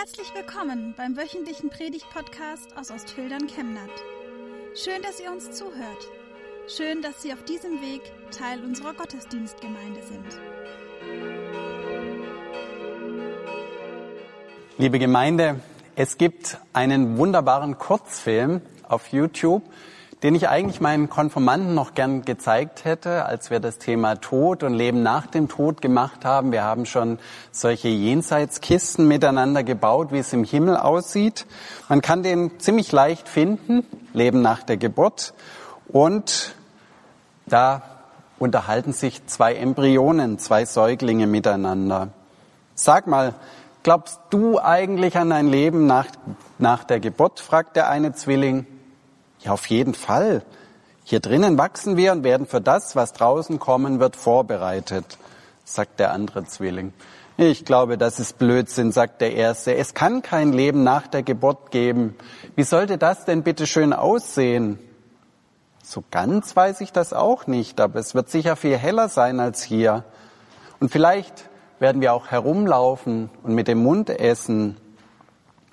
Herzlich willkommen beim wöchentlichen Predigt-Podcast aus Ostfildern Chemnat. Schön, dass ihr uns zuhört. Schön, dass Sie auf diesem Weg Teil unserer Gottesdienstgemeinde sind. Liebe Gemeinde, es gibt einen wunderbaren Kurzfilm auf YouTube, den ich eigentlich meinen Konformanten noch gern gezeigt hätte, als wir das Thema Tod und Leben nach dem Tod gemacht haben. Wir haben schon solche Jenseitskisten miteinander gebaut, wie es im Himmel aussieht. Man kann den ziemlich leicht finden, Leben nach der Geburt. Und da unterhalten sich zwei Embryonen, zwei Säuglinge miteinander. Sag mal, glaubst du eigentlich an ein Leben nach, nach der Geburt? fragt der eine Zwilling. Ja, auf jeden Fall. Hier drinnen wachsen wir und werden für das, was draußen kommen wird, vorbereitet, sagt der andere Zwilling. Ich glaube, das ist Blödsinn, sagt der Erste. Es kann kein Leben nach der Geburt geben. Wie sollte das denn bitte schön aussehen? So ganz weiß ich das auch nicht, aber es wird sicher viel heller sein als hier. Und vielleicht werden wir auch herumlaufen und mit dem Mund essen.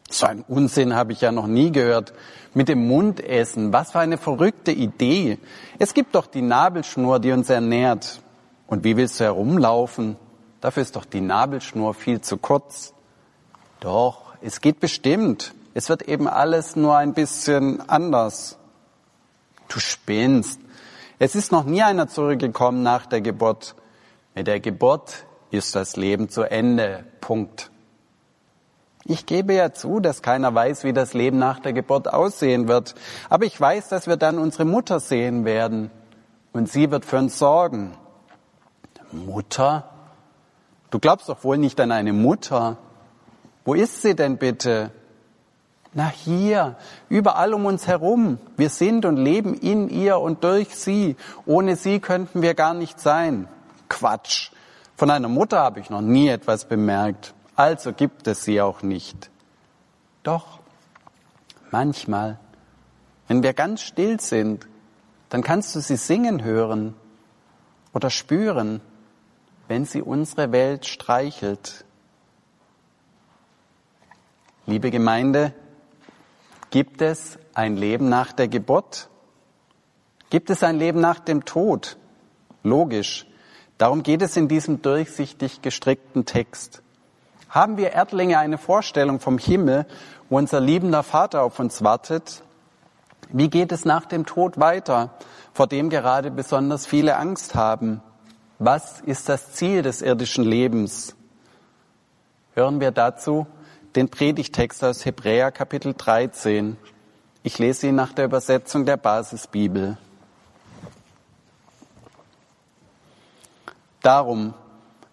So ein Unsinn habe ich ja noch nie gehört mit dem Mund essen. Was für eine verrückte Idee. Es gibt doch die Nabelschnur, die uns ernährt. Und wie willst du herumlaufen? Dafür ist doch die Nabelschnur viel zu kurz. Doch, es geht bestimmt. Es wird eben alles nur ein bisschen anders. Du spinnst. Es ist noch nie einer zurückgekommen nach der Geburt. Mit der Geburt ist das Leben zu Ende. Punkt. Ich gebe ja zu, dass keiner weiß, wie das Leben nach der Geburt aussehen wird. Aber ich weiß, dass wir dann unsere Mutter sehen werden. Und sie wird für uns sorgen. Mutter? Du glaubst doch wohl nicht an eine Mutter. Wo ist sie denn bitte? Na hier, überall um uns herum. Wir sind und leben in ihr und durch sie. Ohne sie könnten wir gar nicht sein. Quatsch. Von einer Mutter habe ich noch nie etwas bemerkt also gibt es sie auch nicht. Doch, manchmal, wenn wir ganz still sind, dann kannst du sie singen hören oder spüren, wenn sie unsere Welt streichelt. Liebe Gemeinde, gibt es ein Leben nach der Geburt? Gibt es ein Leben nach dem Tod? Logisch. Darum geht es in diesem durchsichtig gestrickten Text. Haben wir Erdlinge eine Vorstellung vom Himmel, wo unser liebender Vater auf uns wartet? Wie geht es nach dem Tod weiter, vor dem gerade besonders viele Angst haben? Was ist das Ziel des irdischen Lebens? Hören wir dazu den Predigtext aus Hebräer Kapitel 13. Ich lese ihn nach der Übersetzung der Basisbibel. Darum,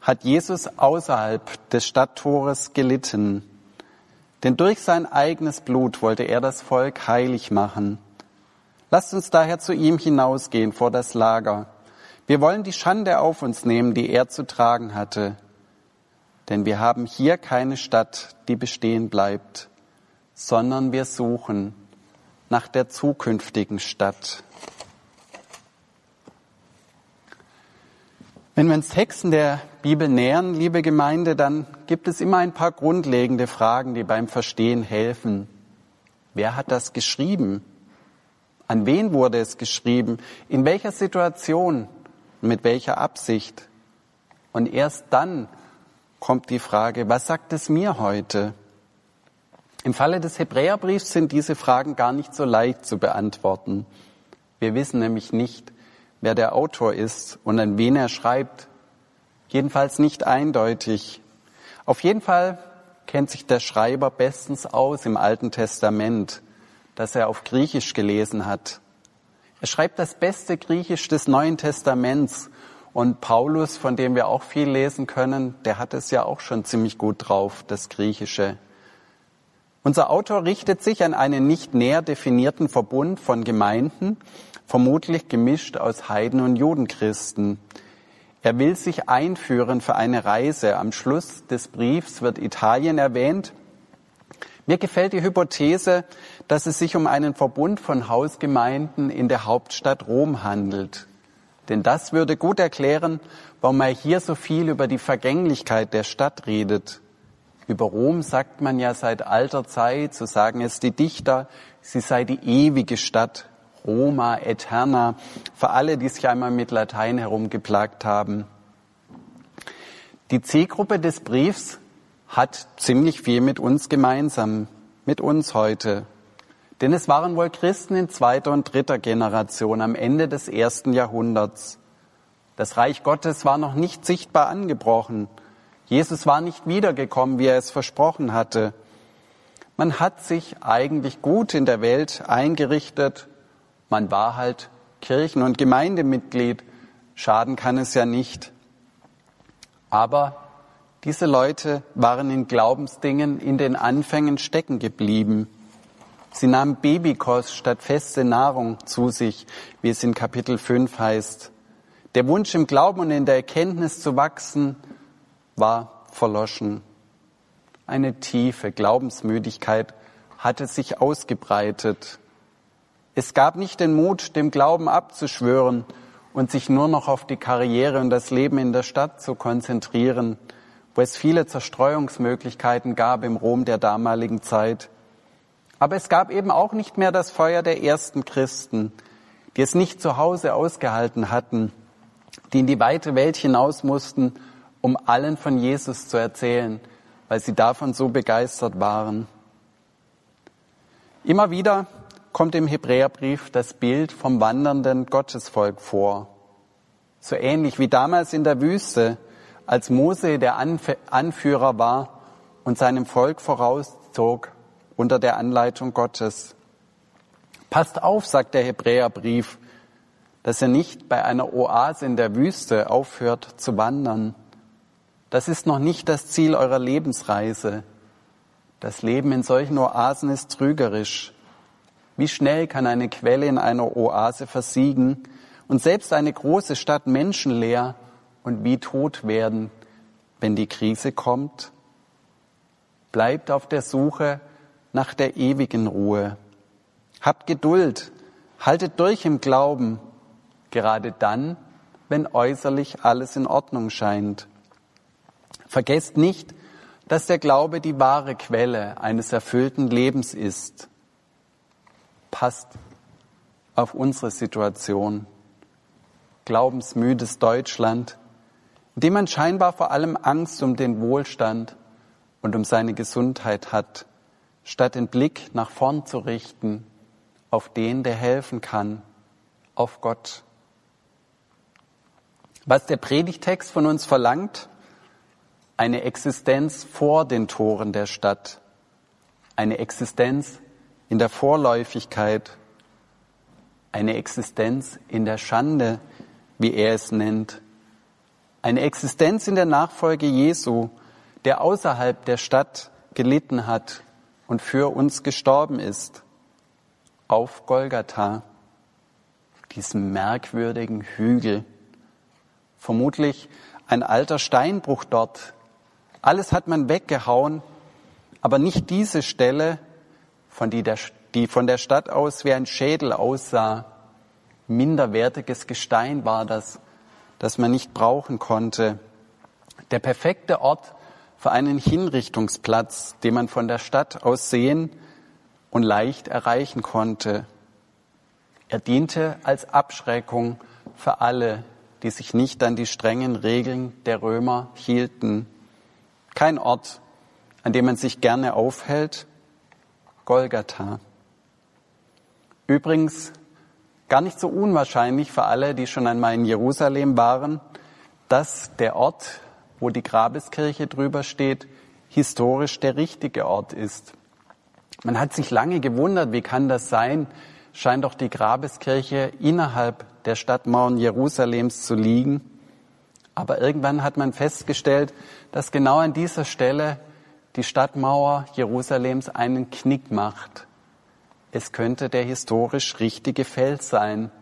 hat Jesus außerhalb des Stadttores gelitten. Denn durch sein eigenes Blut wollte er das Volk heilig machen. Lasst uns daher zu ihm hinausgehen vor das Lager. Wir wollen die Schande auf uns nehmen, die er zu tragen hatte. Denn wir haben hier keine Stadt, die bestehen bleibt, sondern wir suchen nach der zukünftigen Stadt. Wenn wir uns Texten der Bibel nähern, liebe Gemeinde, dann gibt es immer ein paar grundlegende Fragen, die beim Verstehen helfen. Wer hat das geschrieben? An wen wurde es geschrieben? In welcher Situation? Mit welcher Absicht? Und erst dann kommt die Frage, was sagt es mir heute? Im Falle des Hebräerbriefs sind diese Fragen gar nicht so leicht zu beantworten. Wir wissen nämlich nicht, wer der Autor ist und an wen er schreibt. Jedenfalls nicht eindeutig. Auf jeden Fall kennt sich der Schreiber bestens aus im Alten Testament, das er auf Griechisch gelesen hat. Er schreibt das beste Griechisch des Neuen Testaments und Paulus, von dem wir auch viel lesen können, der hat es ja auch schon ziemlich gut drauf, das Griechische. Unser Autor richtet sich an einen nicht näher definierten Verbund von Gemeinden, vermutlich gemischt aus Heiden und Judenchristen. Er will sich einführen für eine Reise. Am Schluss des Briefs wird Italien erwähnt. Mir gefällt die Hypothese, dass es sich um einen Verbund von Hausgemeinden in der Hauptstadt Rom handelt. Denn das würde gut erklären, warum er hier so viel über die Vergänglichkeit der Stadt redet. Über Rom sagt man ja seit alter Zeit, so sagen es die Dichter, sie sei die ewige Stadt, Roma Eterna, für alle, die sich einmal mit Latein herumgeplagt haben. Die Zielgruppe des Briefs hat ziemlich viel mit uns gemeinsam, mit uns heute. Denn es waren wohl Christen in zweiter und dritter Generation am Ende des ersten Jahrhunderts. Das Reich Gottes war noch nicht sichtbar angebrochen. Jesus war nicht wiedergekommen, wie er es versprochen hatte. Man hat sich eigentlich gut in der Welt eingerichtet. Man war halt Kirchen- und Gemeindemitglied. Schaden kann es ja nicht. Aber diese Leute waren in Glaubensdingen in den Anfängen stecken geblieben. Sie nahmen Babykost statt feste Nahrung zu sich, wie es in Kapitel 5 heißt. Der Wunsch im Glauben und in der Erkenntnis zu wachsen war verloschen. Eine tiefe Glaubensmüdigkeit hatte sich ausgebreitet. Es gab nicht den Mut, dem Glauben abzuschwören und sich nur noch auf die Karriere und das Leben in der Stadt zu konzentrieren, wo es viele Zerstreuungsmöglichkeiten gab im Rom der damaligen Zeit. Aber es gab eben auch nicht mehr das Feuer der ersten Christen, die es nicht zu Hause ausgehalten hatten, die in die weite Welt hinaus mussten, um allen von Jesus zu erzählen, weil sie davon so begeistert waren. Immer wieder kommt im Hebräerbrief das Bild vom wandernden Gottesvolk vor. So ähnlich wie damals in der Wüste, als Mose der Anführer war und seinem Volk vorauszog unter der Anleitung Gottes. Passt auf, sagt der Hebräerbrief, dass er nicht bei einer Oase in der Wüste aufhört zu wandern. Das ist noch nicht das Ziel eurer Lebensreise. Das Leben in solchen Oasen ist trügerisch. Wie schnell kann eine Quelle in einer Oase versiegen und selbst eine große Stadt menschenleer und wie tot werden, wenn die Krise kommt? Bleibt auf der Suche nach der ewigen Ruhe. Habt Geduld, haltet durch im Glauben, gerade dann, wenn äußerlich alles in Ordnung scheint. Vergesst nicht, dass der Glaube die wahre Quelle eines erfüllten Lebens ist. Passt auf unsere Situation. Glaubensmüdes Deutschland, in dem man scheinbar vor allem Angst um den Wohlstand und um seine Gesundheit hat, statt den Blick nach vorn zu richten auf den, der helfen kann, auf Gott. Was der Predigtext von uns verlangt, eine Existenz vor den Toren der Stadt, eine Existenz in der Vorläufigkeit, eine Existenz in der Schande, wie er es nennt, eine Existenz in der Nachfolge Jesu, der außerhalb der Stadt gelitten hat und für uns gestorben ist, auf Golgatha, diesem merkwürdigen Hügel. Vermutlich ein alter Steinbruch dort. Alles hat man weggehauen, aber nicht diese Stelle, von die, der, die von der Stadt aus wie ein Schädel aussah. Minderwertiges Gestein war das das man nicht brauchen konnte. Der perfekte Ort für einen Hinrichtungsplatz, den man von der Stadt aus sehen und leicht erreichen konnte. Er diente als Abschreckung für alle, die sich nicht an die strengen Regeln der Römer hielten. Kein Ort, an dem man sich gerne aufhält. Golgatha. Übrigens gar nicht so unwahrscheinlich für alle, die schon einmal in Jerusalem waren, dass der Ort, wo die Grabeskirche drüber steht, historisch der richtige Ort ist. Man hat sich lange gewundert, wie kann das sein? Scheint doch die Grabeskirche innerhalb der Stadtmauern Jerusalems zu liegen. Aber irgendwann hat man festgestellt, dass genau an dieser Stelle die Stadtmauer Jerusalems einen Knick macht es könnte der historisch richtige Fels sein.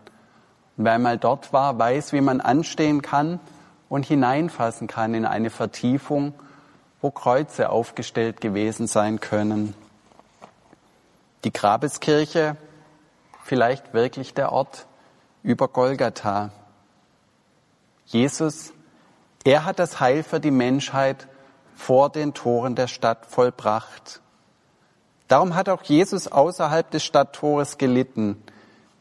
Und wer mal dort war, weiß, wie man anstehen kann und hineinfassen kann in eine Vertiefung, wo Kreuze aufgestellt gewesen sein können. Die Grabeskirche, vielleicht wirklich der Ort über Golgatha. Jesus, er hat das Heil für die Menschheit vor den Toren der Stadt vollbracht. Darum hat auch Jesus außerhalb des Stadttores gelitten,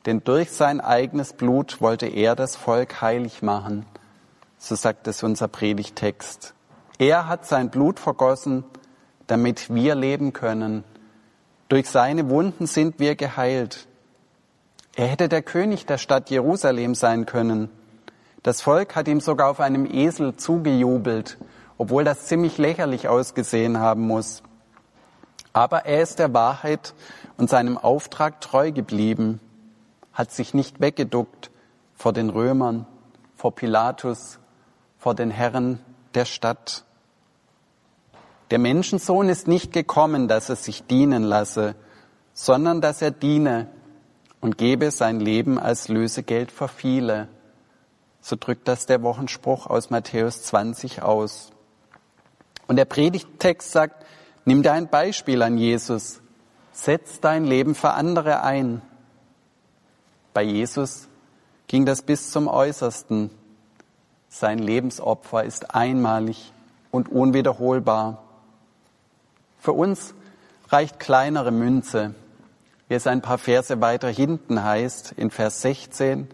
denn durch sein eigenes Blut wollte er das Volk heilig machen. So sagt es unser Predigtext. Er hat sein Blut vergossen, damit wir leben können. Durch seine Wunden sind wir geheilt. Er hätte der König der Stadt Jerusalem sein können. Das Volk hat ihm sogar auf einem Esel zugejubelt, obwohl das ziemlich lächerlich ausgesehen haben muss. Aber er ist der Wahrheit und seinem Auftrag treu geblieben, hat sich nicht weggeduckt vor den Römern, vor Pilatus, vor den Herren der Stadt. Der Menschensohn ist nicht gekommen, dass er sich dienen lasse, sondern dass er diene und gebe sein Leben als Lösegeld für viele. So drückt das der Wochenspruch aus Matthäus 20 aus. Und der Predigttext sagt, nimm dir ein Beispiel an Jesus, setz dein Leben für andere ein. Bei Jesus ging das bis zum Äußersten. Sein Lebensopfer ist einmalig und unwiederholbar. Für uns reicht kleinere Münze, wie es ein paar Verse weiter hinten heißt, in Vers 16,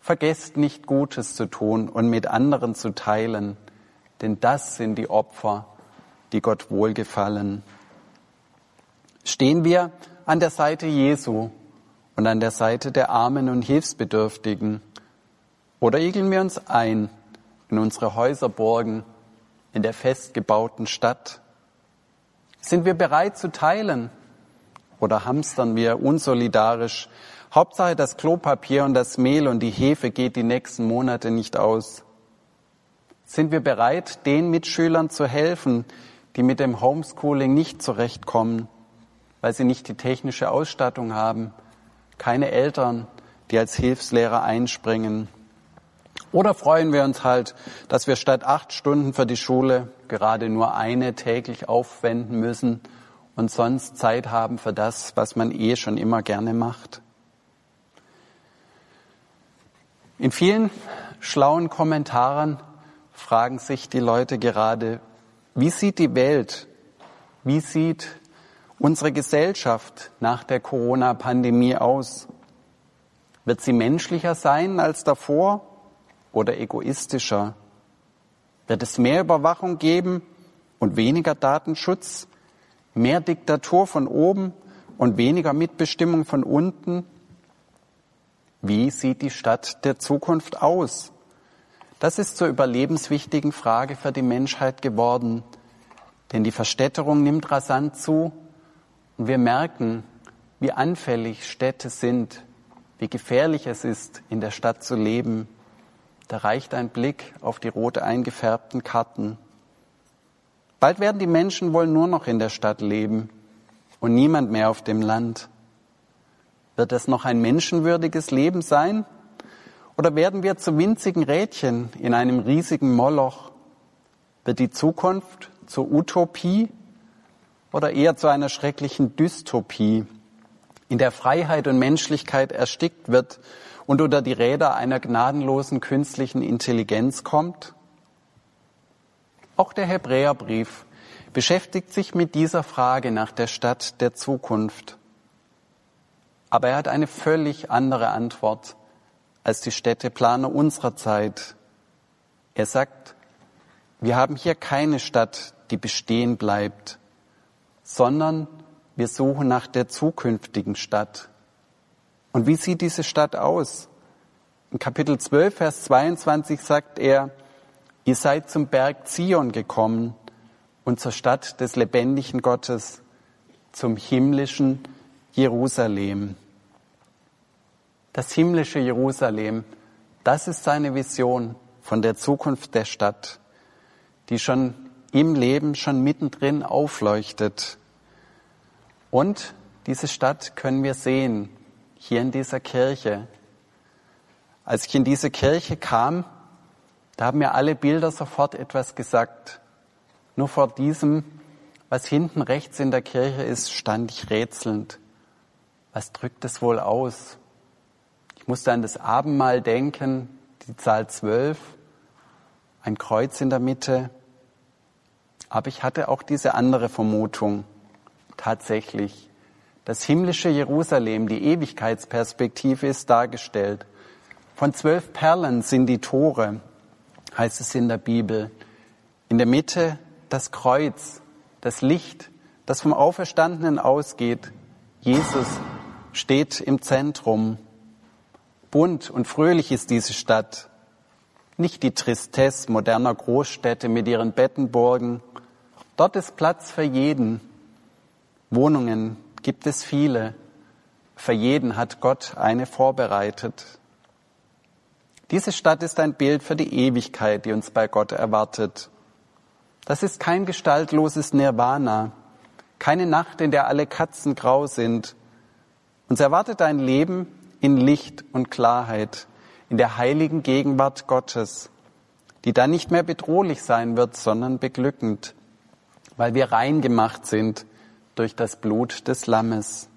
vergesst nicht Gutes zu tun und mit anderen zu teilen, denn das sind die Opfer, die Gott wohlgefallen. Stehen wir an der Seite Jesu und an der Seite der Armen und Hilfsbedürftigen oder igeln wir uns ein in unsere Häuserburgen in der festgebauten Stadt? Sind wir bereit zu teilen oder hamstern wir unsolidarisch? Hauptsache das Klopapier und das Mehl und die Hefe geht die nächsten Monate nicht aus. Sind wir bereit, den Mitschülern zu helfen, die mit dem Homeschooling nicht zurechtkommen, weil sie nicht die technische Ausstattung haben, keine Eltern, die als Hilfslehrer einspringen. Oder freuen wir uns halt, dass wir statt acht Stunden für die Schule gerade nur eine täglich aufwenden müssen und sonst Zeit haben für das, was man eh schon immer gerne macht. In vielen schlauen Kommentaren fragen sich die Leute gerade, wie sieht die Welt, wie sieht unsere Gesellschaft nach der Corona-Pandemie aus? Wird sie menschlicher sein als davor oder egoistischer? Wird es mehr Überwachung geben und weniger Datenschutz? Mehr Diktatur von oben und weniger Mitbestimmung von unten? Wie sieht die Stadt der Zukunft aus? Das ist zur überlebenswichtigen Frage für die Menschheit geworden. Denn die Verstädterung nimmt rasant zu und wir merken, wie anfällig Städte sind, wie gefährlich es ist, in der Stadt zu leben. Da reicht ein Blick auf die rot eingefärbten Karten. Bald werden die Menschen wohl nur noch in der Stadt leben und niemand mehr auf dem Land. Wird es noch ein menschenwürdiges Leben sein? Oder werden wir zu winzigen Rädchen in einem riesigen Moloch? Wird die Zukunft zur Utopie oder eher zu einer schrecklichen Dystopie, in der Freiheit und Menschlichkeit erstickt wird und unter die Räder einer gnadenlosen künstlichen Intelligenz kommt? Auch der Hebräerbrief beschäftigt sich mit dieser Frage nach der Stadt der Zukunft. Aber er hat eine völlig andere Antwort als die Städteplaner unserer Zeit. Er sagt, wir haben hier keine Stadt, die bestehen bleibt, sondern wir suchen nach der zukünftigen Stadt. Und wie sieht diese Stadt aus? In Kapitel 12, Vers 22 sagt er, Ihr seid zum Berg Zion gekommen und zur Stadt des lebendigen Gottes, zum himmlischen Jerusalem. Das himmlische Jerusalem, das ist seine Vision von der Zukunft der Stadt, die schon im Leben, schon mittendrin aufleuchtet. Und diese Stadt können wir sehen, hier in dieser Kirche. Als ich in diese Kirche kam, da haben mir alle Bilder sofort etwas gesagt. Nur vor diesem, was hinten rechts in der Kirche ist, stand ich rätselnd. Was drückt es wohl aus? Musste an das Abendmahl denken, die Zahl zwölf, ein Kreuz in der Mitte. Aber ich hatte auch diese andere Vermutung. Tatsächlich. Das himmlische Jerusalem, die Ewigkeitsperspektive ist dargestellt. Von zwölf Perlen sind die Tore, heißt es in der Bibel. In der Mitte das Kreuz, das Licht, das vom Auferstandenen ausgeht. Jesus steht im Zentrum. Bunt und fröhlich ist diese Stadt. Nicht die Tristesse moderner Großstädte mit ihren Bettenburgen. Dort ist Platz für jeden. Wohnungen gibt es viele. Für jeden hat Gott eine vorbereitet. Diese Stadt ist ein Bild für die Ewigkeit, die uns bei Gott erwartet. Das ist kein gestaltloses Nirvana, keine Nacht, in der alle Katzen grau sind. Uns erwartet ein Leben in Licht und Klarheit, in der heiligen Gegenwart Gottes, die dann nicht mehr bedrohlich sein wird, sondern beglückend, weil wir rein gemacht sind durch das Blut des Lammes.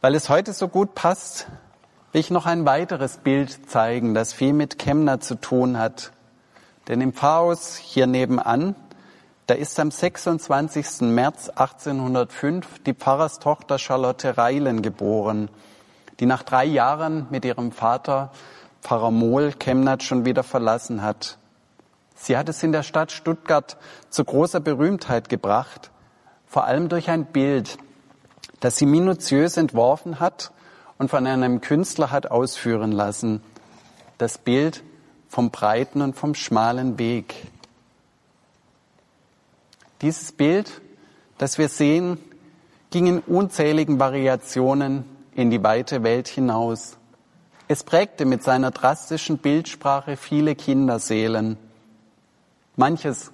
Weil es heute so gut passt, will ich noch ein weiteres Bild zeigen, das viel mit Chemner zu tun hat. Denn im Pfarrhaus hier nebenan, da ist am 26. März 1805 die Pfarrerstochter Charlotte Reilen geboren die nach drei Jahren mit ihrem Vater Pfarrer Mohl Chemnat schon wieder verlassen hat. Sie hat es in der Stadt Stuttgart zu großer Berühmtheit gebracht, vor allem durch ein Bild, das sie minutiös entworfen hat und von einem Künstler hat ausführen lassen. Das Bild vom breiten und vom schmalen Weg. Dieses Bild, das wir sehen, ging in unzähligen Variationen in die weite Welt hinaus. Es prägte mit seiner drastischen Bildsprache viele Kinderseelen. Manches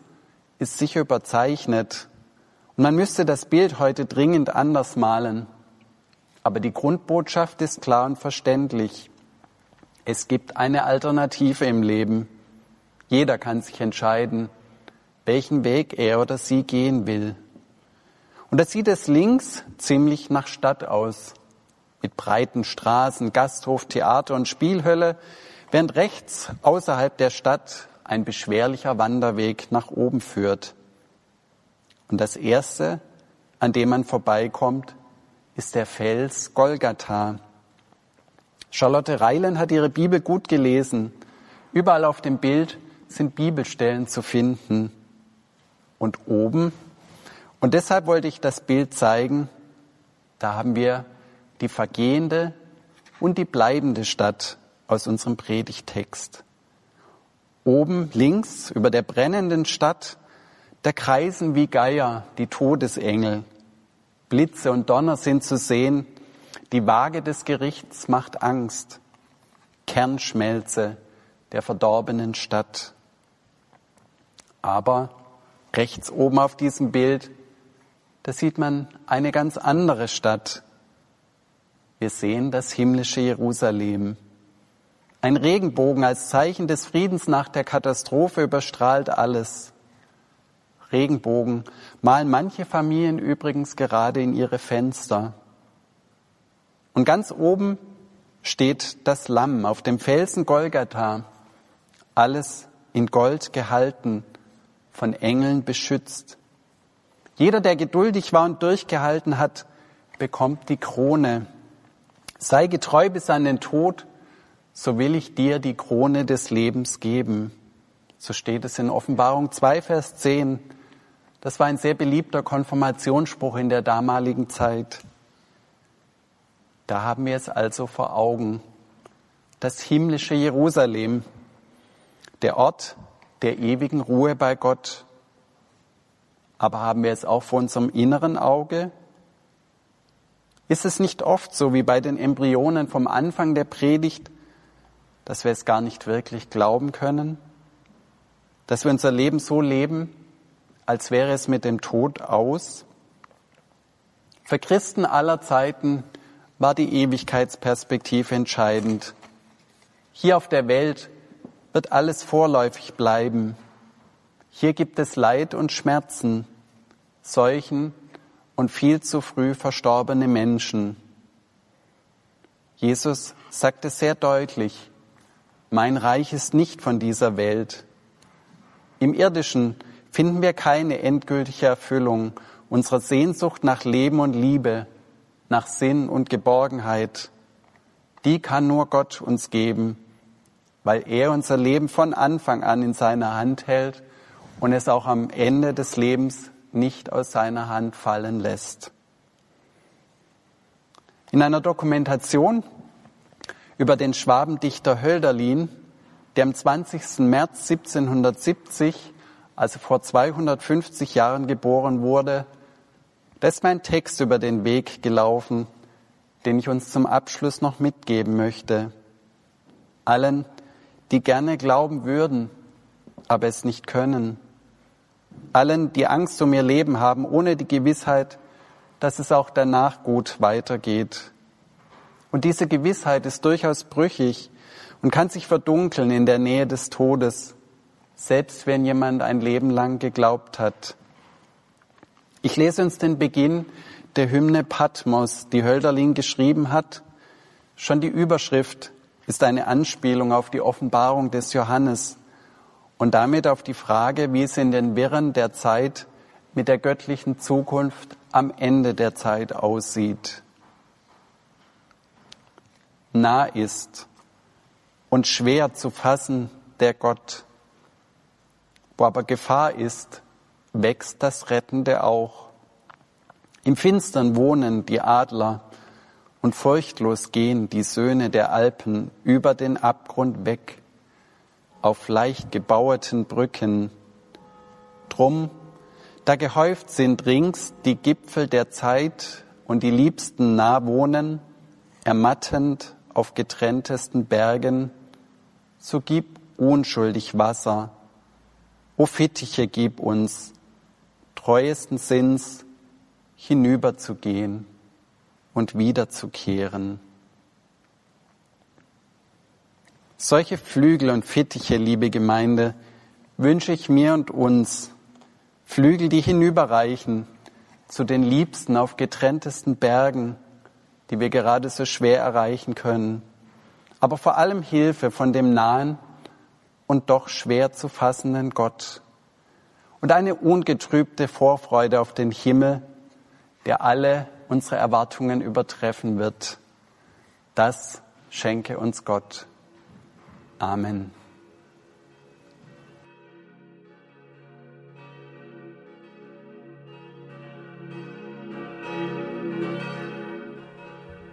ist sicher überzeichnet und man müsste das Bild heute dringend anders malen. Aber die Grundbotschaft ist klar und verständlich. Es gibt eine Alternative im Leben. Jeder kann sich entscheiden, welchen Weg er oder sie gehen will. Und da sieht es links ziemlich nach Stadt aus mit breiten Straßen, Gasthof, Theater und Spielhölle, während rechts außerhalb der Stadt ein beschwerlicher Wanderweg nach oben führt. Und das Erste, an dem man vorbeikommt, ist der Fels Golgatha. Charlotte Reilen hat ihre Bibel gut gelesen. Überall auf dem Bild sind Bibelstellen zu finden. Und oben, und deshalb wollte ich das Bild zeigen, da haben wir die vergehende und die bleibende Stadt aus unserem Predigtext. Oben links über der brennenden Stadt, da kreisen wie Geier die Todesengel. Blitze und Donner sind zu sehen. Die Waage des Gerichts macht Angst. Kernschmelze der verdorbenen Stadt. Aber rechts oben auf diesem Bild, da sieht man eine ganz andere Stadt, wir sehen das himmlische Jerusalem. Ein Regenbogen als Zeichen des Friedens nach der Katastrophe überstrahlt alles. Regenbogen malen manche Familien übrigens gerade in ihre Fenster. Und ganz oben steht das Lamm auf dem Felsen Golgatha, alles in Gold gehalten, von Engeln beschützt. Jeder, der geduldig war und durchgehalten hat, bekommt die Krone, Sei getreu bis an den Tod, so will ich dir die Krone des Lebens geben. So steht es in Offenbarung 2, Vers 10. Das war ein sehr beliebter Konfirmationsspruch in der damaligen Zeit. Da haben wir es also vor Augen. Das himmlische Jerusalem, der Ort der ewigen Ruhe bei Gott. Aber haben wir es auch vor unserem inneren Auge? Ist es nicht oft so wie bei den Embryonen vom Anfang der Predigt, dass wir es gar nicht wirklich glauben können? Dass wir unser Leben so leben, als wäre es mit dem Tod aus? Für Christen aller Zeiten war die Ewigkeitsperspektive entscheidend. Hier auf der Welt wird alles vorläufig bleiben. Hier gibt es Leid und Schmerzen, Seuchen und viel zu früh verstorbene Menschen. Jesus sagte sehr deutlich, mein Reich ist nicht von dieser Welt. Im irdischen finden wir keine endgültige Erfüllung unserer Sehnsucht nach Leben und Liebe, nach Sinn und Geborgenheit. Die kann nur Gott uns geben, weil er unser Leben von Anfang an in seiner Hand hält und es auch am Ende des Lebens nicht aus seiner Hand fallen lässt. In einer Dokumentation über den Schwabendichter Hölderlin, der am 20. März 1770, also vor 250 Jahren geboren wurde, da ist mein Text über den Weg gelaufen, den ich uns zum Abschluss noch mitgeben möchte. Allen, die gerne glauben würden, aber es nicht können. Allen, die Angst um ihr Leben haben, ohne die Gewissheit, dass es auch danach gut weitergeht. Und diese Gewissheit ist durchaus brüchig und kann sich verdunkeln in der Nähe des Todes, selbst wenn jemand ein Leben lang geglaubt hat. Ich lese uns den Beginn der Hymne Patmos, die Hölderlin geschrieben hat. Schon die Überschrift ist eine Anspielung auf die Offenbarung des Johannes und damit auf die Frage, wie es in den Wirren der Zeit mit der göttlichen Zukunft am Ende der Zeit aussieht. Nah ist und schwer zu fassen der Gott, wo aber Gefahr ist, wächst das Rettende auch. Im Finstern wohnen die Adler und furchtlos gehen die Söhne der Alpen über den Abgrund weg, auf leicht gebaueten Brücken. Drum, da gehäuft sind rings die Gipfel der Zeit und die Liebsten nah wohnen, ermattend auf getrenntesten Bergen, so gib unschuldig Wasser, o Fittiche gib uns, treuesten Sinns, hinüberzugehen und wiederzukehren. Solche Flügel und Fittiche, liebe Gemeinde, wünsche ich mir und uns. Flügel, die hinüberreichen zu den Liebsten auf getrenntesten Bergen, die wir gerade so schwer erreichen können. Aber vor allem Hilfe von dem nahen und doch schwer zu fassenden Gott. Und eine ungetrübte Vorfreude auf den Himmel, der alle unsere Erwartungen übertreffen wird. Das schenke uns Gott. Amen.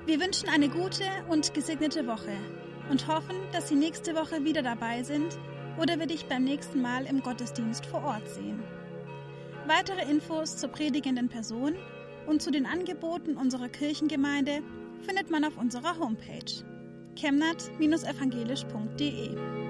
Wir wünschen eine gute und gesegnete Woche und hoffen, dass Sie nächste Woche wieder dabei sind oder wir dich beim nächsten Mal im Gottesdienst vor Ort sehen. Weitere Infos zur predigenden Person und zu den Angeboten unserer Kirchengemeinde findet man auf unserer Homepage chemnat-evangelisch.de.